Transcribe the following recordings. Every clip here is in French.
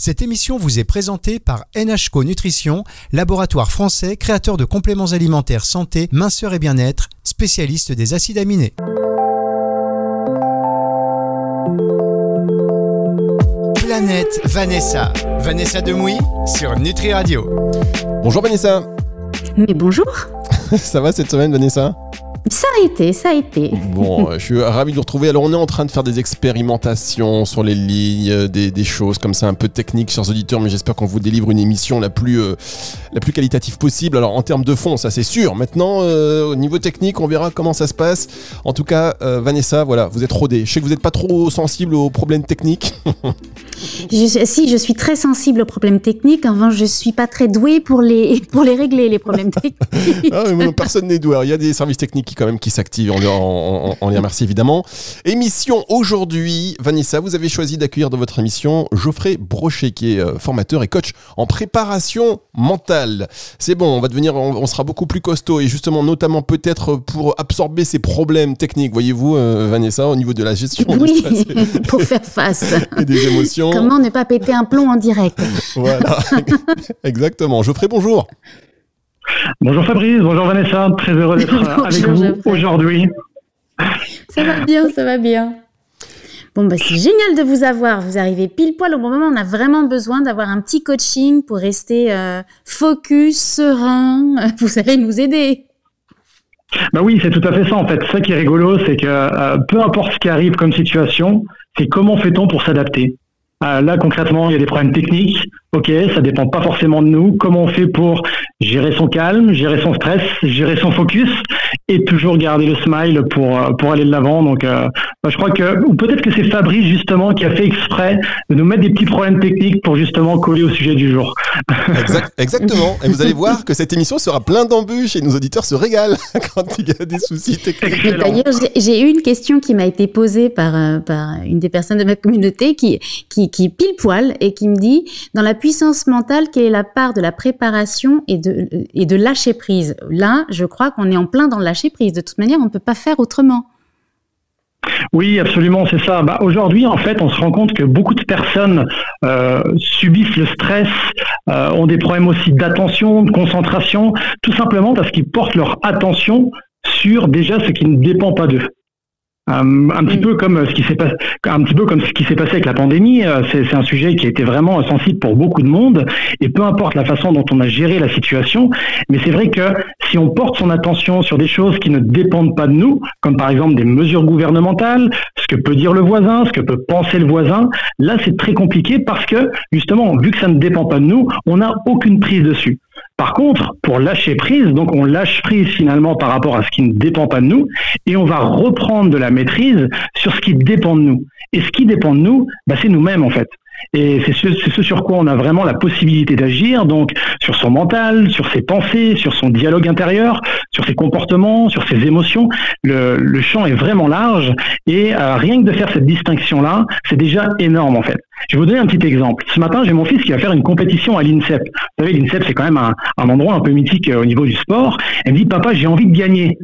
Cette émission vous est présentée par NHCO Nutrition, laboratoire français créateur de compléments alimentaires santé, minceur et bien-être, spécialiste des acides aminés. Planète Vanessa. Vanessa Demouy sur Nutri Radio. Bonjour Vanessa. Mais bonjour. Ça va cette semaine Vanessa? Ça a été, ça a été. Bon, je suis ravi de vous retrouver. Alors, on est en train de faire des expérimentations sur les lignes, des, choses comme ça un peu techniques, chers auditeurs, mais j'espère qu'on vous délivre une émission la plus, euh, la plus qualitative possible. Alors, en termes de fond, ça c'est sûr. Maintenant, euh, au niveau technique, on verra comment ça se passe. En tout cas, euh, Vanessa, voilà, vous êtes rodée. Je sais que vous n'êtes pas trop sensible aux problèmes techniques. je, si, je suis très sensible aux problèmes techniques. En revanche, je suis pas très douée pour les, pour les régler, les problèmes techniques. ah, mais personne n'est doué. Il y a des services techniques qui quand même qui s'active. On, on, les remercie évidemment. Émission aujourd'hui, Vanessa, vous avez choisi d'accueillir dans votre émission Geoffrey Brochet, qui est euh, formateur et coach en préparation mentale. C'est bon, on va devenir, on, sera beaucoup plus costaud et justement, notamment peut-être pour absorber ces problèmes techniques, voyez-vous, euh, Vanessa, au niveau de la gestion oui, pour faire face et des émotions. Comment ne pas péter un plomb en direct Voilà, exactement. Geoffrey, bonjour. Bonjour Fabrice, bonjour Vanessa, très heureux d'être avec vous aujourd'hui. Ça va bien, ça va bien. Bon, bah, c'est génial de vous avoir. Vous arrivez pile poil au bon moment. On a vraiment besoin d'avoir un petit coaching pour rester euh, focus, serein. Vous allez nous aider. Bah oui, c'est tout à fait ça en fait. Ça qui est rigolo, c'est que euh, peu importe ce qui arrive comme situation, c'est comment fait-on pour s'adapter? Euh, là concrètement, il y a des problèmes techniques. Ok, ça dépend pas forcément de nous. Comment on fait pour gérer son calme, gérer son stress, gérer son focus et toujours garder le smile pour euh, pour aller de l'avant. Donc, euh, bah, je crois que ou peut-être que c'est Fabrice justement qui a fait exprès de nous mettre des petits problèmes techniques pour justement coller au sujet du jour. exactement. Et vous allez voir que cette émission sera plein d'embûches et nos auditeurs se régalent quand il y a des soucis techniques. D'ailleurs, j'ai eu une question qui m'a été posée par euh, par une des personnes de ma communauté qui qui qui pile poil et qui me dit dans la puissance mentale, quelle est la part de la préparation et de, et de lâcher prise? Là, je crois qu'on est en plein dans le lâcher prise. De toute manière, on ne peut pas faire autrement. Oui, absolument, c'est ça. Bah, Aujourd'hui, en fait, on se rend compte que beaucoup de personnes euh, subissent le stress, euh, ont des problèmes aussi d'attention, de concentration, tout simplement parce qu'ils portent leur attention sur déjà ce qui ne dépend pas d'eux. Euh, un petit peu comme ce qui s'est passé, un petit peu comme ce qui s'est passé avec la pandémie. Euh, c'est un sujet qui a été vraiment sensible pour beaucoup de monde. Et peu importe la façon dont on a géré la situation, mais c'est vrai que si on porte son attention sur des choses qui ne dépendent pas de nous, comme par exemple des mesures gouvernementales, ce que peut dire le voisin, ce que peut penser le voisin, là c'est très compliqué parce que justement, vu que ça ne dépend pas de nous, on n'a aucune prise dessus. Par contre, pour lâcher prise, donc on lâche prise finalement par rapport à ce qui ne dépend pas de nous et on va reprendre de la maîtrise sur ce qui dépend de nous. Et ce qui dépend de nous, bah, c'est nous-mêmes en fait. Et c'est ce, sur quoi on a vraiment la possibilité d'agir, donc sur son mental, sur ses pensées, sur son dialogue intérieur, sur ses comportements, sur ses émotions. Le, champ est vraiment large et euh, rien que de faire cette distinction-là, c'est déjà énorme en fait. Je vais vous donner un petit exemple. Ce matin, j'ai mon fils qui va faire une compétition à l'INSEP. Vous savez, l'INSEP, c'est quand même un, endroit un peu mythique euh, au niveau du sport. Elle me dit, papa, j'ai envie de gagner.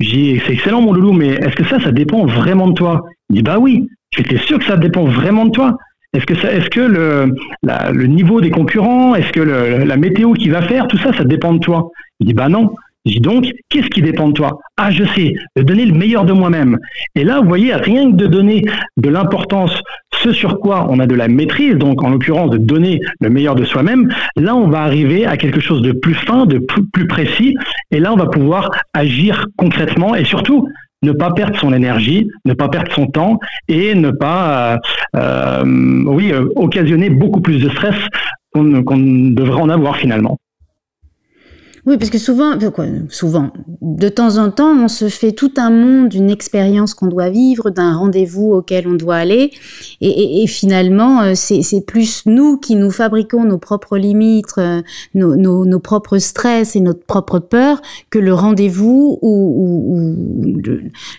J'ai c'est excellent mon loulou, mais est-ce que ça, ça dépend vraiment de toi? Il dit, bah oui. Je suis sûr que ça dépend vraiment de toi. Est-ce que, le, niveau des concurrents, est-ce que la météo qui va faire, tout ça, ça dépend de toi? Il dit bah non. Je dis donc, qu'est-ce qui dépend de toi? Ah, je sais, de donner le meilleur de moi-même. Et là, vous voyez, rien que de donner de l'importance, ce sur quoi on a de la maîtrise, donc en l'occurrence de donner le meilleur de soi-même, là, on va arriver à quelque chose de plus fin, de plus précis, et là, on va pouvoir agir concrètement et surtout ne pas perdre son énergie, ne pas perdre son temps et ne pas, euh, euh, euh, occasionner beaucoup plus de stress qu'on devrait en avoir finalement. Oui, parce que souvent, souvent, de temps en temps, on se fait tout un monde d'une expérience qu'on doit vivre, d'un rendez-vous auquel on doit aller, et, finalement, euh, c'est plus nous qui nous fabriquons nos propres limites, euh, nos, propres stress et notre propre peur que le rendez-vous ou,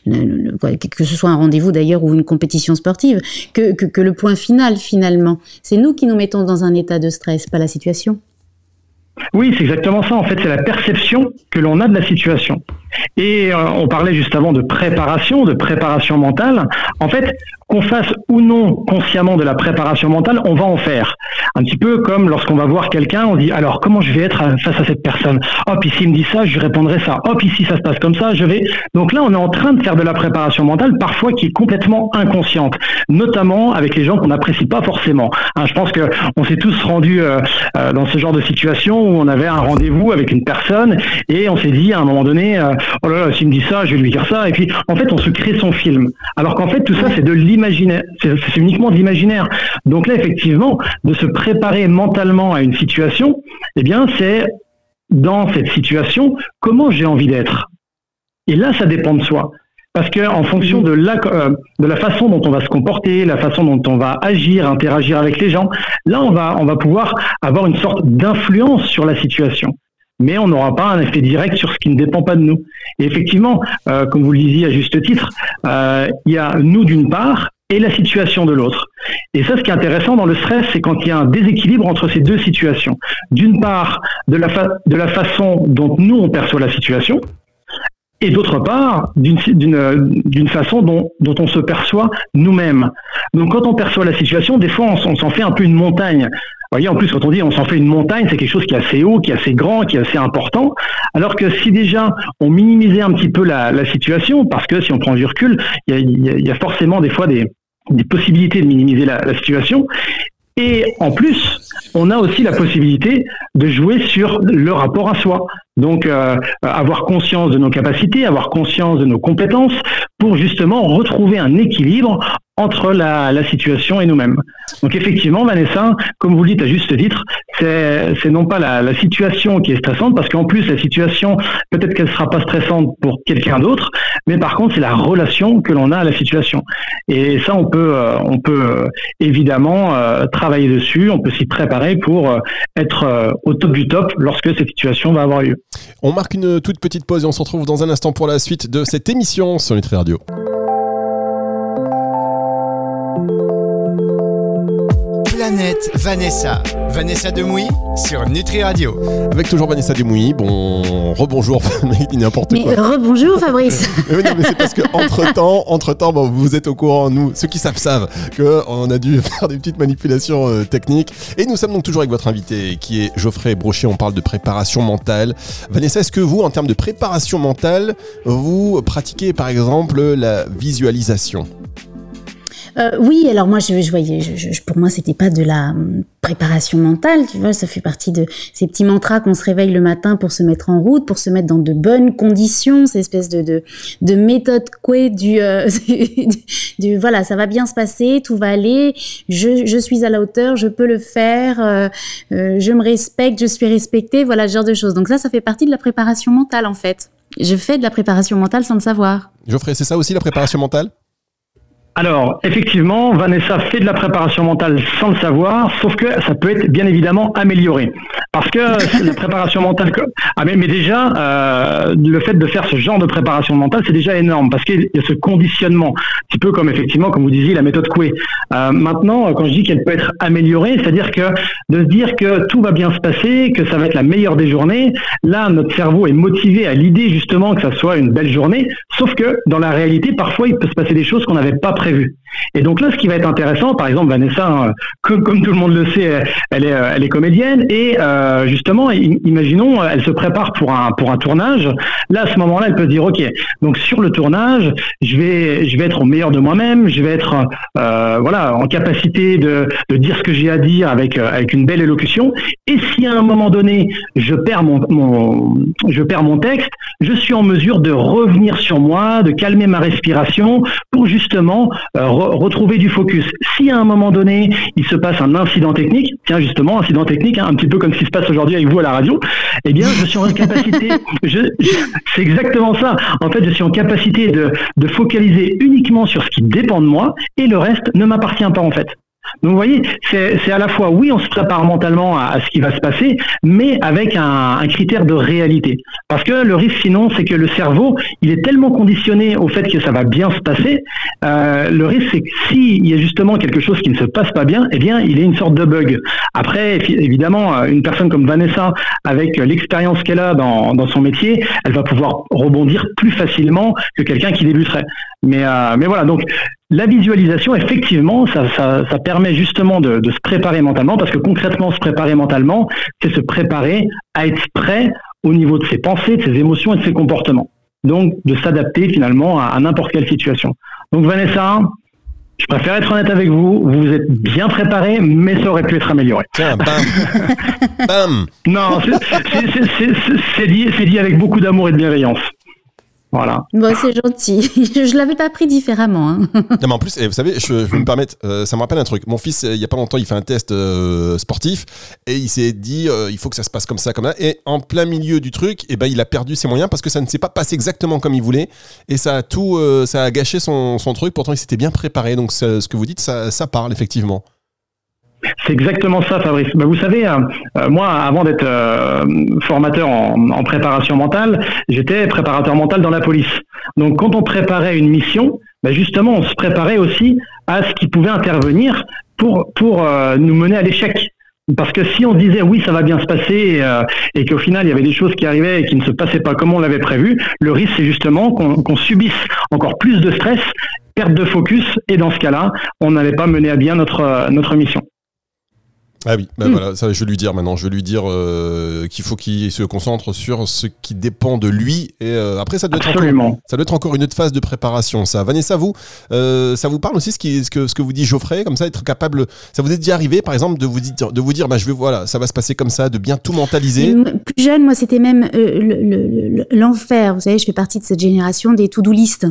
que ce soit un rendez-vous d'ailleurs ou une compétition sportive, que, que le point final finalement. C'est nous qui nous mettons dans un état de stress, pas la situation. Oui, c'est exactement ça. En fait, c'est la perception que l'on a de la situation. Et euh, on parlait juste avant de préparation, de préparation mentale. En fait, qu'on fasse ou non consciemment de la préparation mentale, on va en faire. Un petit peu comme lorsqu'on va voir quelqu'un, on dit alors comment je vais être face à cette personne? Hop, ici il me dit ça, je lui répondrai ça. Hop, ici ça se passe comme ça, je vais. Donc là, on est en train de faire de la préparation mentale, parfois qui est complètement inconsciente, notamment avec les gens qu'on n'apprécie pas forcément. Hein, je pense que on s'est tous rendus euh, euh, dans ce genre de situation où on avait un rendez-vous avec une personne et on s'est dit à un moment donné, euh, oh là là, s'il me dit ça, je vais lui dire ça. Et puis en fait, on se crée son film. Alors qu'en fait, tout ça, c'est de l'imaginaire. C'est uniquement de l'imaginaire. Donc là, effectivement, de se préparer mentalement à une situation, eh bien, c'est dans cette situation, comment j'ai envie d'être. Et là, ça dépend de soi. Parce que en fonction de la, euh, de la façon dont on va se comporter, la façon dont on va agir, interagir avec les gens, là, on va, on va pouvoir avoir une sorte d'influence sur la situation mais on n'aura pas un effet direct sur ce qui ne dépend pas de nous. Et effectivement, euh, comme vous le disiez à juste titre, euh, il y a nous d'une part et la situation de l'autre. Et ça, ce qui est intéressant dans le stress, c'est quand il y a un déséquilibre entre ces deux situations. D'une part, de la, de la façon dont nous, on perçoit la situation, et d'autre part, d'une façon dont, on se perçoit nous-mêmes. Donc quand on perçoit la situation, des fois, on, s'en fait un peu une montagne voyez, en plus, quand on dit on s'en fait une montagne, c'est quelque chose qui est assez haut, qui est assez grand, qui est assez important. Alors que si déjà on minimisait un petit peu la, situation, parce que si on prend du recul, il y a, forcément des fois des, possibilités de minimiser la, situation. Et en plus, on a aussi la possibilité de jouer sur le rapport à soi. Donc, euh, avoir conscience de nos capacités, avoir conscience de nos compétences, pour justement retrouver un équilibre entre la, situation et nous-mêmes. Donc effectivement, Vanessa, comme vous le dites à juste titre, c'est non pas la, situation qui est stressante, parce qu'en plus la situation, peut-être qu'elle sera pas stressante pour quelqu'un d'autre, mais par contre c'est la relation que l'on a à la situation. Et ça, on peut, euh, on peut euh, évidemment euh, travailler dessus, on peut s'y préparer pour être au top du top lorsque cette situation va avoir lieu. On marque une toute petite pause et on se retrouve dans un instant pour la suite de cette émission sur Nutri Radio. Planète Vanessa. Vanessa Demouy sur Nutri Radio. Avec toujours Vanessa Demouy. Bon, rebonjour, n'importe quoi. Mais rebonjour Fabrice. mais non, mais c'est parce que entre temps, entre temps, bon, vous êtes au courant, nous, ceux qui savent savent qu'on a dû faire des petites manipulations euh, techniques. Et nous sommes donc toujours avec votre invité qui est Geoffrey Brochet. On parle de préparation mentale. Vanessa, est-ce que vous, en termes de préparation mentale, vous pratiquez par exemple la visualisation? Euh, oui, alors moi, je, je voyais, je, pour moi, c'était pas de la hum, préparation mentale, tu vois, ça fait partie de ces petits mantras qu'on se réveille le matin pour se mettre en route, pour se mettre dans de bonnes conditions, ces espèces de, de, de méthode quoi du, euh, du, voilà, ça va bien se passer, tout va aller, je, je suis à la hauteur, je peux le faire, euh, euh je me respecte, je suis respectée, voilà, ce genre de choses. Donc ça, ça fait partie de la préparation mentale, en fait. Je fais de la préparation mentale sans le savoir. Geoffrey, c'est ça aussi la préparation mentale? Alors, effectivement, Vanessa fait de la préparation mentale sans le savoir, sauf que ça peut être bien évidemment amélioré. Parce que la préparation mentale... Ah mais, mais déjà, euh, le fait de faire ce genre de préparation mentale, c'est déjà énorme, parce qu'il y a ce conditionnement, un petit peu comme effectivement, comme vous disiez, la méthode Coué. Euh, maintenant, quand je dis qu'elle peut être améliorée, c'est-à-dire que de se dire que tout va bien se passer, que ça va être la meilleure des journées, là, notre cerveau est motivé à l'idée justement que ça soit une belle journée, sauf que dans la réalité, parfois, il peut se passer des choses qu'on n'avait pas prévues prévu et donc là, ce qui va être intéressant, par exemple, Vanessa, hein, comme, tout le monde le sait, elle est, elle est comédienne et euh, justement, imaginons, elle se prépare pour un pour un tournage. Là, à ce moment-là, elle peut se dire, ok, donc sur le tournage, je vais je vais être au meilleur de moi-même, je vais être euh, voilà en capacité de, de dire ce que j'ai à dire avec euh, avec une belle élocution. Et si à un moment donné, je perds mon, je perds mon texte, je suis en mesure de revenir sur moi, de calmer ma respiration pour justement euh, retrouver du focus. Si à un moment donné, il se passe un incident technique, tiens justement, incident technique, hein, un petit peu comme ce qui se passe aujourd'hui avec vous à la radio, eh bien, je suis en capacité, je, c'est exactement ça. En fait, je suis en capacité de, de focaliser uniquement sur ce qui dépend de moi et le reste ne m'appartient pas en fait. Donc vous voyez, c'est à la fois, oui, on se prépare mentalement à, ce qui va se passer, mais avec un, critère de réalité. Parce que le risque sinon, c'est que le cerveau, il est tellement conditionné au fait que ça va bien se passer, euh, le risque c'est que s'il y a justement quelque chose qui ne se passe pas bien, eh bien, il est une sorte de bug. Après, évidemment, une personne comme Vanessa, avec l'expérience qu'elle a dans, dans son métier, elle va pouvoir rebondir plus facilement que quelqu'un qui débuterait. Mais, euh, mais voilà, donc la visualisation, effectivement, ça, ça, permet justement de, de, se préparer mentalement, parce que concrètement, se préparer mentalement, c'est se préparer à être prêt au niveau de ses pensées, de ses émotions et de ses comportements. Donc, de s'adapter finalement à, n'importe quelle situation. Donc, Vanessa, je préfère être honnête avec vous, vous vous êtes bien préparé, mais ça aurait pu être amélioré. Tiens, bam Bam Non, c'est dit, dit avec beaucoup d'amour et de bienveillance. Voilà. Bon, c'est gentil. je ne l'avais pas pris différemment. Hein. non, mais en plus, eh, vous savez, je, vais me permettre, euh, ça me rappelle un truc. Mon fils, il n'y a pas longtemps, il fait un test euh, sportif et il s'est dit, euh, il faut que ça se passe comme ça, comme ça. Et en plein milieu du truc, eh ben, il a perdu ses moyens parce que ça ne s'est pas passé exactement comme il voulait et ça a tout, ça a gâché son, son, truc. Pourtant, il s'était bien préparé. Donc, ce que vous dites, ça, ça parle effectivement. C'est exactement ça, Fabrice. Bah, vous savez, euh, euh, moi, avant d'être euh, formateur en, préparation mentale, j'étais préparateur mental dans la police. Donc, quand on préparait une mission, bah, justement, on se préparait aussi à ce qui pouvait intervenir pour pour nous mener à l'échec. Parce que si on disait oui, ça va bien se passer et qu'au final il y avait des choses qui arrivaient et qui ne se passaient pas comme on l'avait prévu, le risque c'est justement qu'on subisse encore plus de stress, perte de focus et dans ce cas-là, on n'allait pas mener à bien notre mission. Ah oui, ben voilà, ça je vais lui dire maintenant. Je vais lui dire euh, qu'il faut qu'il se concentre sur ce qui dépend de lui. Et euh, après, ça doit, être encore, ça doit être encore une autre phase de préparation. Ça, Vanessa, vous, euh, ça vous parle aussi ce, qui, ce, que, ce que vous dit Geoffrey, comme ça, être capable. Ça vous est déjà arrivé, par exemple, de vous dire, de vous dire, bah, je vais voilà, ça va se passer comme ça, de bien tout mentaliser? Plus jeune, moi, c'était même l'enfer. Vous savez, je fais partie de cette génération des to-do list.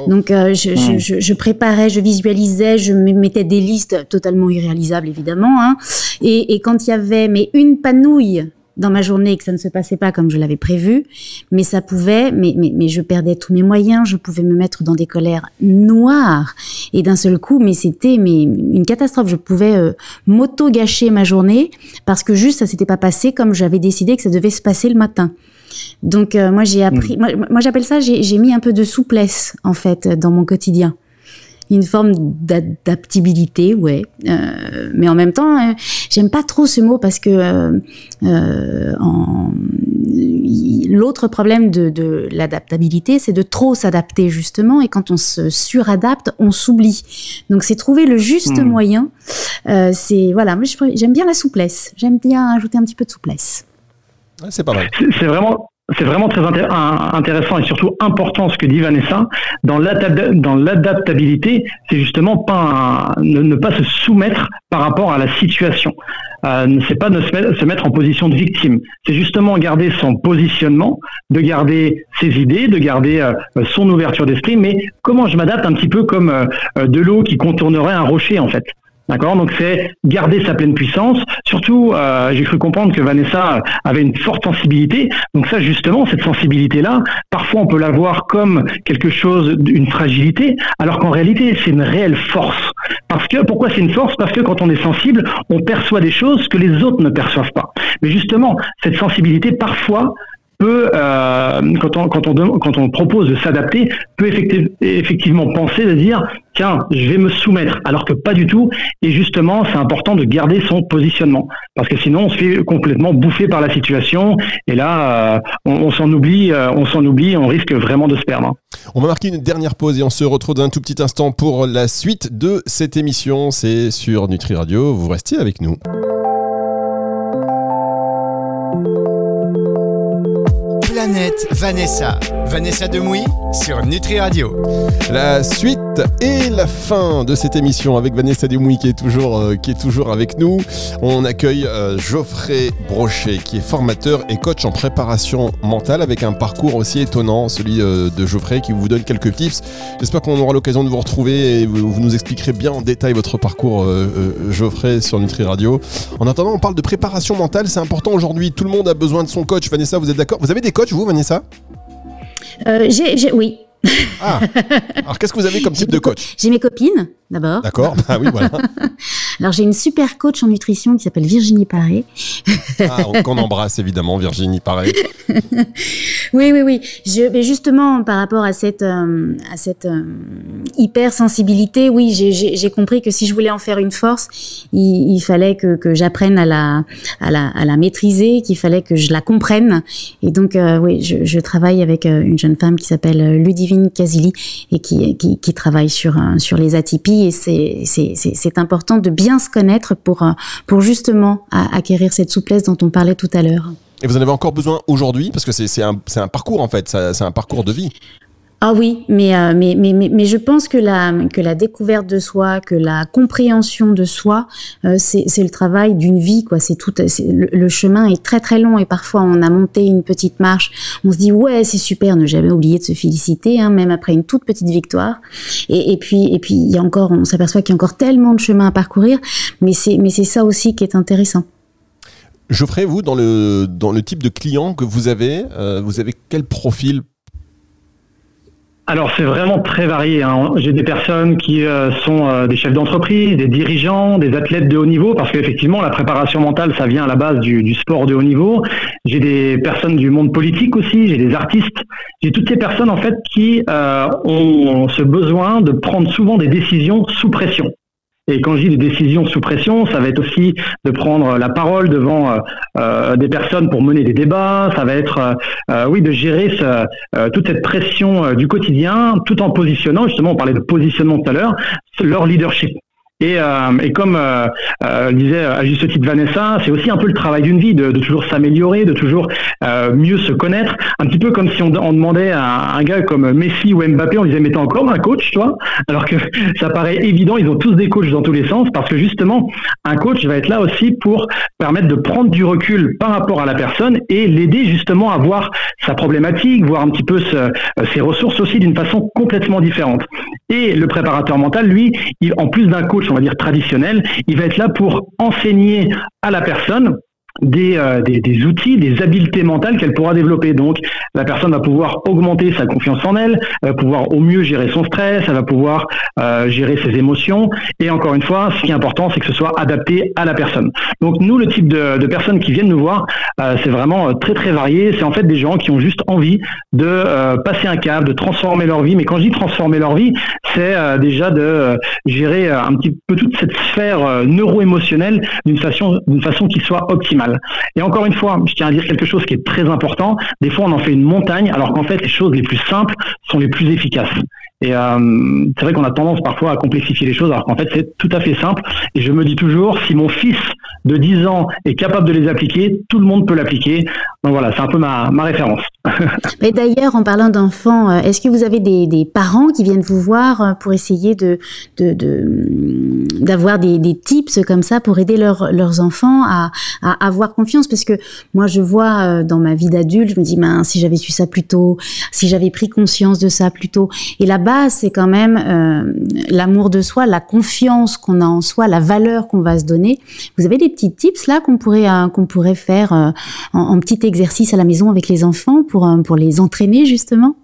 Oh. Donc, euh, hmm. je, préparais, je visualisais, je mettais des listes totalement irréalisables, évidemment. Hein. Et, quand il y avait mais une panouille dans ma journée que ça ne se passait pas comme je l'avais prévu, mais ça pouvait, mais, mais, je perdais tous mes moyens, je pouvais me mettre dans des colères noires et d'un seul coup, mais c'était mais une catastrophe. Je pouvais euh, m'auto gâcher ma journée parce que juste ça s'était pas passé comme j'avais décidé que ça devait se passer le matin. Donc euh, moi j'ai appris, hmm. moi, j'appelle ça, j'ai mis un peu de souplesse en fait dans mon quotidien une forme d'adaptabilité, ouais. Euh, mais en même temps, euh, j'aime pas trop ce mot parce que l'autre problème de, de l'adaptabilité, c'est de trop s'adapter justement, et quand on se suradapte, on s'oublie. Donc c'est trouver le juste hmm. moyen. c'est voilà, j'aime bien la souplesse. J'aime bien ajouter un petit peu de souplesse. C'est vraiment c'est vraiment très intéressant et surtout important ce que dit Vanessa. Dans l'adaptabilité, c'est justement ne, pas se soumettre par rapport à la situation. Euh, c'est pas se mettre, en position de victime. C'est justement garder son positionnement, de garder ses idées, de garder euh, son ouverture d'esprit. Mais comment je m'adapte un petit peu comme euh, de l'eau qui contournerait un rocher en fait? D'accord Donc c'est garder sa pleine puissance. Surtout, euh, j'ai cru comprendre que Vanessa avait une forte sensibilité. Donc ça, justement, cette sensibilité-là, parfois on peut la voir comme quelque chose, d'une fragilité, alors qu'en réalité, c'est une réelle force. Parce que pourquoi c'est une force? Parce que quand on est sensible, on perçoit des choses que les autres ne perçoivent pas. Mais justement, cette sensibilité, parfois, peut, euh, quand, on, propose de s'adapter, peut effectivement penser de dire tiens, je vais me soumettre, alors que pas du tout. Et justement, c'est important de garder son positionnement, parce que sinon, on se fait complètement bouffer par la situation. Et là, euh, on, s'en oublie, euh, on s'en oublie, on risque vraiment de se perdre. On va marquer une dernière pause et on se retrouve dans un tout petit instant pour la suite de cette émission. C'est sur Nutri Radio. Vous restez avec nous. Vanessa. Vanessa Demouy sur Nutri Radio. La suite et la fin de cette émission avec Vanessa Demouy qui est toujours, euh, qui est toujours avec nous. On accueille euh, Geoffrey Brochet qui est formateur et coach en préparation mentale avec un parcours aussi étonnant, celui euh, de Geoffrey qui vous donne quelques tips. J'espère qu'on aura l'occasion de vous retrouver et vous, vous, nous expliquerez bien en détail votre parcours Geoffrey sur Nutri Radio. En attendant, on parle de préparation mentale, c'est important aujourd'hui. Tout le monde a besoin de son coach. Vanessa, vous êtes d'accord? Vous avez des coachs? Vous, Vanessa? Euh, Oui. Ah. Alors qu'est-ce que vous avez comme type de coach J'ai mes copines d'abord. D'accord. Ah oui, voilà. Alors j'ai une super coach en nutrition qui s'appelle Virginie Paré. ah, qu'on embrasse évidemment, Virginie Paré. oui, oui, oui. Je, mais justement, par rapport à cette, euh, à cette euh, hypersensibilité, oui, j'ai compris que si je voulais en faire une force, il, il fallait que, que j'apprenne à la, à, la, à la maîtriser, qu'il fallait que je la comprenne. Et donc, euh, oui, je, je, travaille avec une jeune femme qui s'appelle Ludivine Casili et qui, qui, travaille sur, sur les atypies. Et c'est important de bien se connaître pour, pour justement acquérir cette souplesse dont on parlait tout à l'heure. Et vous en avez encore besoin aujourd'hui? Parce que c'est un, un, parcours en fait, c'est un parcours de vie. Ah oui, mais, euh, mais, mais, mais, mais, je pense que la, que la découverte de soi, que la compréhension de soi, euh, c'est le travail d'une vie. quoi. C'est tout. Le, le, chemin est très très long et parfois on a monté une petite marche, on se dit ouais c'est super, ne jamais oublier de se féliciter, hein, même après une toute petite victoire. Et, et puis et puis il y a encore, on s'aperçoit qu'il y a encore tellement de chemin à parcourir, mais c'est mais c'est ça aussi qui est intéressant. Geoffrey, vous, dans le, dans le type de client que vous avez, euh, vous avez quel profil alors c'est vraiment très varié. Hein. J'ai des personnes qui euh, sont euh, des chefs d'entreprise, des dirigeants, des athlètes de haut niveau, parce qu'effectivement la préparation mentale, ça vient à la base du, du sport de haut niveau. J'ai des personnes du monde politique aussi, j'ai des artistes. J'ai toutes ces personnes en fait qui ont ce besoin de prendre souvent des décisions sous pression. Et quand je dis des décisions sous pression, ça va être aussi de prendre la parole devant euh, euh, des personnes pour mener des débats. Ça va être, euh, oui, de gérer toute cette pression du quotidien, tout en positionnant. Justement, on parlait de positionnement tout à l'heure, leur leadership. Et, euh, et comme euh, euh, disait à juste titre Vanessa, c'est aussi un peu le travail d'une vie, de, toujours s'améliorer, de toujours euh, mieux se connaître. Un petit peu comme si on, demandait à un gars comme Messi ou Mbappé, on disait mais t'es encore un coach, toi? Alors que ça paraît évident, ils ont tous des coachs dans tous les sens, parce que justement, un coach va être là aussi pour permettre de prendre du recul par rapport à la personne et l'aider justement à voir sa problématique, voir un petit peu ses ressources aussi d'une façon complètement différente. Et le préparateur mental, lui, il, en plus d'un coach on va dire traditionnel, il va être là pour enseigner à la personne euh, des, outils, des habiletés mentales qu'elle pourra développer. Donc, la personne va pouvoir augmenter sa confiance en elle, va pouvoir au mieux gérer son stress, elle va pouvoir euh, gérer ses émotions. Et encore une fois, ce qui est important, c'est que ce soit adapté à la personne. Donc, nous, le type de, personnes qui viennent nous voir, euh, c'est vraiment très très varié. C'est en fait des gens qui ont juste envie de passer un cap, de transformer leur vie. Mais quand je dis transformer leur vie, c'est déjà de gérer un petit peu toute cette sphère neuro-émotionnelle d'une façon, d'une façon qui soit optimale. Et encore une fois, je tiens à dire quelque chose qui est très important. Des fois, on en fait une montagne, alors qu'en fait, les choses les plus simples sont les plus efficaces. Et euh, c'est vrai qu'on a tendance parfois à complexifier les choses, alors qu'en fait, c'est tout à fait simple. Et je me dis toujours, si mon fils de 10 ans est capable de les appliquer, tout le monde peut l'appliquer. Donc voilà, c'est un peu ma, ma référence. Mais d'ailleurs, en parlant d'enfants, euh, est-ce que vous avez des, des, parents qui viennent vous voir euh, pour essayer de d'avoir de, de, des, des, tips comme ça pour aider leur, leurs enfants à, à, avoir confiance? Parce que moi, je vois euh, dans ma vie d'adulte, je me dis, ben, si j'avais su ça plus tôt, si j'avais pris conscience de ça plus tôt. Et la base, c'est quand même euh, l'amour de soi, la confiance qu'on a en soi, la valeur qu'on va se donner. Vous avez des petits tips là qu'on pourrait euh, qu'on pourrait faire en, en petit exercice à la maison avec les enfants pour, euh, pour les entraîner justement?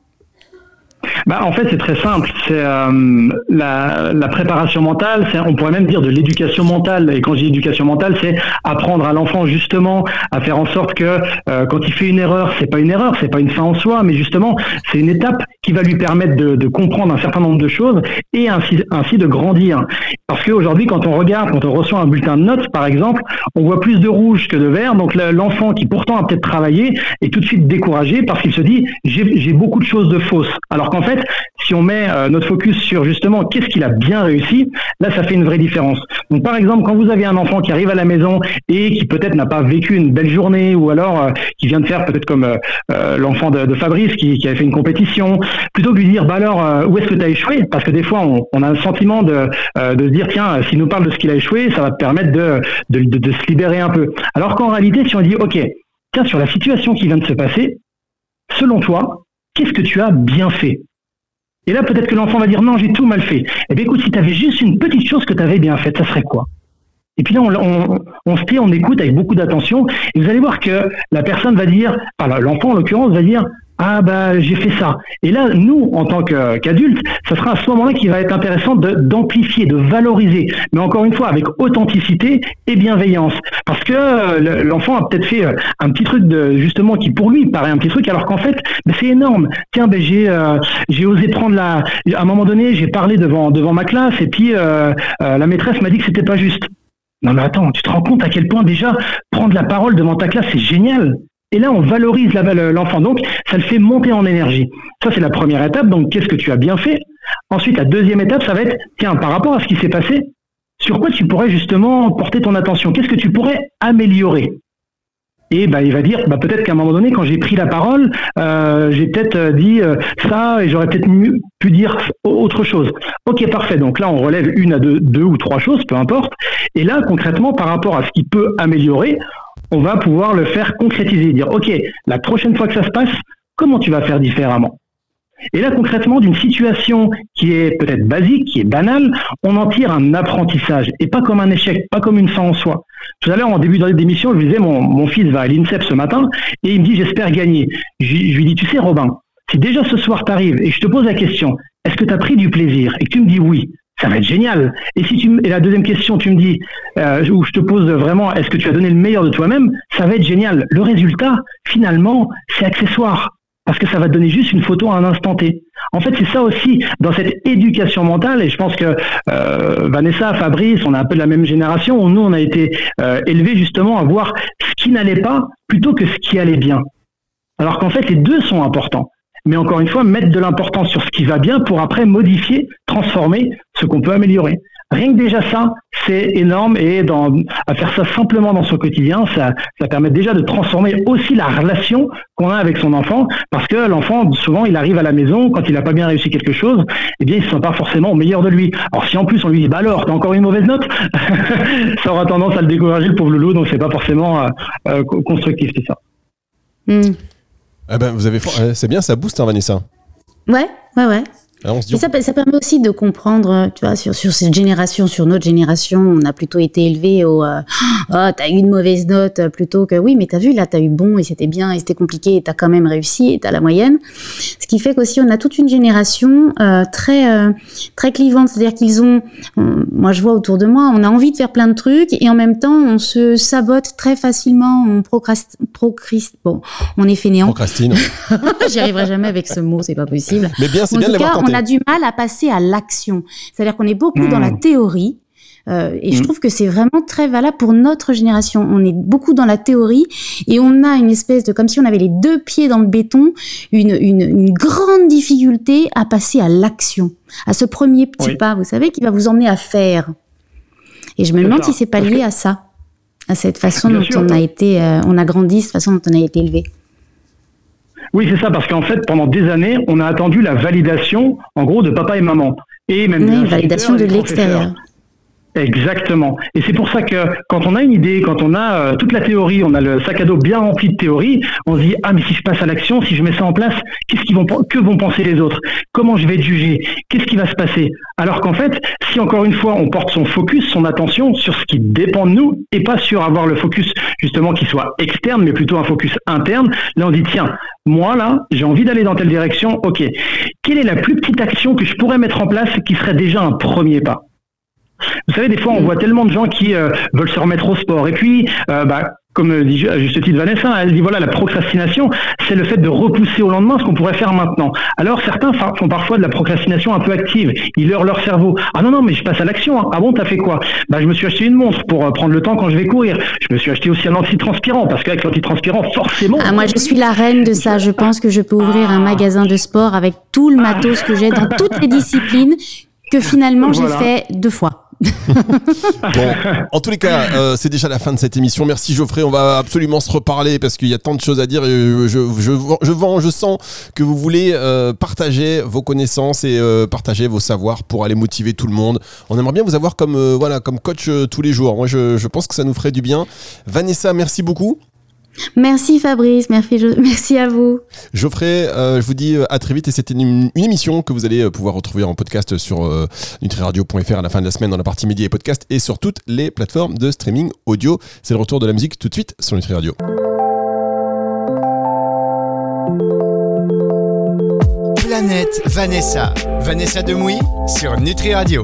Bah, en fait, c'est très simple. C'est euh, la, préparation mentale. On pourrait même dire de l'éducation mentale. Et quand je dis éducation mentale, c'est apprendre à l'enfant justement à faire en sorte que euh, quand il fait une erreur, c'est pas une erreur, c'est pas une fin en soi, mais justement, c'est une étape qui va lui permettre de, de, comprendre un certain nombre de choses et ainsi, ainsi de grandir. Parce qu'aujourd'hui, quand on regarde, quand on reçoit un bulletin de notes, par exemple, on voit plus de rouge que de vert. Donc l'enfant qui pourtant a peut-être travaillé est tout de suite découragé parce qu'il se dit j'ai beaucoup de choses de fausses. Alors en fait, si on met euh, notre focus sur justement qu'est-ce qu'il a bien réussi, là, ça fait une vraie différence. Donc, par exemple, quand vous avez un enfant qui arrive à la maison et qui peut-être n'a pas vécu une belle journée, ou alors euh, qui vient de faire peut-être comme euh, l'enfant de, Fabrice qui, qui, avait fait une compétition, plutôt que lui dire, bah alors, où est-ce que tu as échoué? Parce que des fois, on, a un sentiment de, de se dire, tiens, s'il nous parle de ce qu'il a échoué, ça va te permettre de, de, de se libérer un peu. Alors qu'en réalité, si on dit, ok, tiens, sur la situation qui vient de se passer, selon toi, qu'est-ce que tu as bien fait? Et là, peut-être que l'enfant va dire non, j'ai tout mal fait. Eh bien, écoute, si tu avais juste une petite chose que tu avais bien faite, ça serait quoi? Et puis là, on, se tait, on écoute avec beaucoup d'attention, et vous allez voir que la personne va dire, enfin l'enfant en l'occurrence va dire, ah bah j'ai fait ça. Et là, nous, en tant qu'adultes, ça sera à ce moment-là qu'il va être intéressant d'amplifier, de, valoriser, mais encore une fois avec authenticité et bienveillance, parce que euh, l'enfant a peut-être fait euh, un petit truc de justement qui pour lui paraît un petit truc, alors qu'en fait c'est énorme. Tiens, ben j'ai euh, j'ai osé prendre la, à un moment donné, j'ai parlé devant devant ma classe et puis la maîtresse m'a dit que c'était pas juste. Non mais attends, tu te rends compte à quel point déjà prendre la parole devant ta classe c'est génial. Et là, on valorise l'enfant. Donc, ça le fait monter en énergie. Ça, c'est la première étape. Donc, qu'est-ce que tu as bien fait? Ensuite, la deuxième étape, ça va être, tiens, par rapport à ce qui s'est passé, sur quoi tu pourrais justement porter ton attention? Qu'est-ce que tu pourrais améliorer? Et bah, il va dire, bah, peut-être qu'à un moment donné, quand j'ai pris la parole, euh, j'ai peut-être euh, dit euh, ça et j'aurais peut-être pu dire autre chose. Ok, parfait. Donc là, on relève une à deux, deux ou trois choses, peu importe. Et là, concrètement, par rapport à ce qui peut améliorer, on va pouvoir le faire concrétiser, dire, OK, la prochaine fois que ça se passe, comment tu vas faire différemment? Et là, concrètement, d'une situation qui est peut-être basique, qui est banale, on en tire un apprentissage, et pas comme un échec, pas comme une fin en soi. Tout à l'heure, en début d'émission, je lui disais, mon, mon fils va à l'INSEP ce matin, et il me dit, j'espère gagner. Je, lui dis, tu sais, Robin, si déjà ce soir tu arrives et je te pose la question, est-ce que tu as pris du plaisir, et que tu me dis oui, ça va être génial. Et si tu et la deuxième question, tu me dis euh, où je te pose vraiment, est-ce que tu as donné le meilleur de toi-même? Ça va être génial. Le résultat, finalement, c'est accessoire parce que ça va te donner juste une photo à un instant T. En fait, c'est ça aussi dans cette éducation mentale, et je pense que euh, Vanessa, Fabrice, on a un peu de la même génération, nous, on a été euh, élevés justement à voir ce qui n'allait pas plutôt que ce qui allait bien. Alors qu'en fait, les deux sont importants mais encore une fois, mettre de l'importance sur ce qui va bien pour après modifier, transformer ce qu'on peut améliorer. Rien que déjà ça, c'est énorme et à faire ça simplement dans son quotidien, ça, permet déjà de transformer aussi la relation qu'on a avec son enfant, parce que l'enfant, souvent, il arrive à la maison, quand il n'a pas bien réussi quelque chose, eh bien, il ne se sent pas forcément au meilleur de lui. Alors, si en plus on lui dit, bah alors, t'as encore une mauvaise note, ça aura tendance à le décourager, le pauvre loulou, donc c'est pas forcément euh, euh, constructif, c'est ça. Hmm. Eh ben, vous avez, euh, c'est bien, ça booste, hein, Vanessa. Ouais, ouais, ouais. Ah, ça, ça, permet aussi de comprendre, tu vois, sur, sur, cette génération, sur notre génération, on a plutôt été élevé au euh, oh, t'as eu une mauvaise note plutôt que oui, mais t'as vu, là, t'as eu bon et c'était bien et c'était compliqué et t'as quand même réussi et t'as la moyenne. Ce qui fait qu'aussi, on a toute une génération euh, très, euh, très clivante, c'est-à-dire qu'ils ont, moi je vois autour de moi, on a envie de faire plein de trucs et en même temps, on se sabote très facilement, on procrastine, bon, on est fainéant. Procrastine. J'y arriverai jamais avec ce mot, c'est pas possible. Mais bien, c'est bien de on a du mal à passer à l'action. C'est-à-dire qu'on est beaucoup dans la hmm. théorie. Euh, et je hmm. trouve que c'est vraiment très valable pour notre génération. On est beaucoup dans la théorie et on a une espèce de, comme si on avait les deux pieds dans le béton, une, une, une grande difficulté à passer à l'action, à ce premier petit pas, vous savez, qui va vous emmener à faire. Et je me demande si c'est pas lié à ça, à cette façon dont on a été, euh, on a grandi, cette façon dont on a été élevé. Oui, c'est ça, parce qu'en fait, pendant des années, on a attendu la validation, en gros, de papa et maman. Et même oui, validation de l'extérieur. Exactement. Et c'est pour ça que quand on a une idée, quand on a euh, toute la théorie, on a le sac à dos bien rempli de théorie, on se dit ah mais si je passe à l'action, si je mets ça en place, qu'est-ce qu'ils vont que vont penser les autres? Comment je vais être jugé? Qu'est-ce qui va se passer? Alors qu'en fait, si encore une fois on porte son focus, son attention sur ce qui dépend de nous et pas sur avoir le focus justement qui soit externe, mais plutôt un focus interne, là on dit tiens, moi là, j'ai envie d'aller dans telle direction, ok. Quelle est la plus petite action que je pourrais mettre en place qui serait déjà un premier pas? Vous savez, des fois, on voit tellement de gens qui euh, veulent se remettre au sport. Et puis, euh, bah, comme dit à juste titre Vanessa, elle dit voilà, la procrastination, c'est le fait de repousser au lendemain ce qu'on pourrait faire maintenant. Alors, certains font parfois de la procrastination un peu active. Ils leurrent leur cerveau. Ah non, non, mais je passe à l'action. Hein. Ah bon, t'as fait quoi? Bah, je me suis acheté une montre pour euh, prendre le temps quand je vais courir. Je me suis acheté aussi un antitranspirant parce qu'avec l'antitranspirant, forcément. Ah, moi, je suis la reine de ça. Je pense que je peux ouvrir un magasin de sport avec tout le matos que j'ai dans toutes les disciplines que finalement j'ai fait deux fois. bon, en tous les cas, euh, c'est déjà la fin de cette émission. Merci Geoffrey, on va absolument se reparler parce qu'il y a tant de choses à dire. je, je, je, sens que vous voulez euh, partager vos connaissances et euh, partager vos savoirs pour aller motiver tout le monde. On aimerait bien vous avoir comme, voilà, comme coach tous les jours. Moi, je, je pense que ça nous ferait du bien. Vanessa, merci beaucoup. Merci Fabrice, merci, merci à vous. Geoffrey, euh, je vous dis euh, à très vite et c'était une, émission que vous allez euh, pouvoir retrouver en podcast sur euh, nutriradio.fr à la fin de la semaine dans la partie médias et podcast et sur toutes les plateformes de streaming audio. C'est le retour de la musique tout de suite sur Nutri Radio. Planète Vanessa. Vanessa Demouy sur Nutri Radio.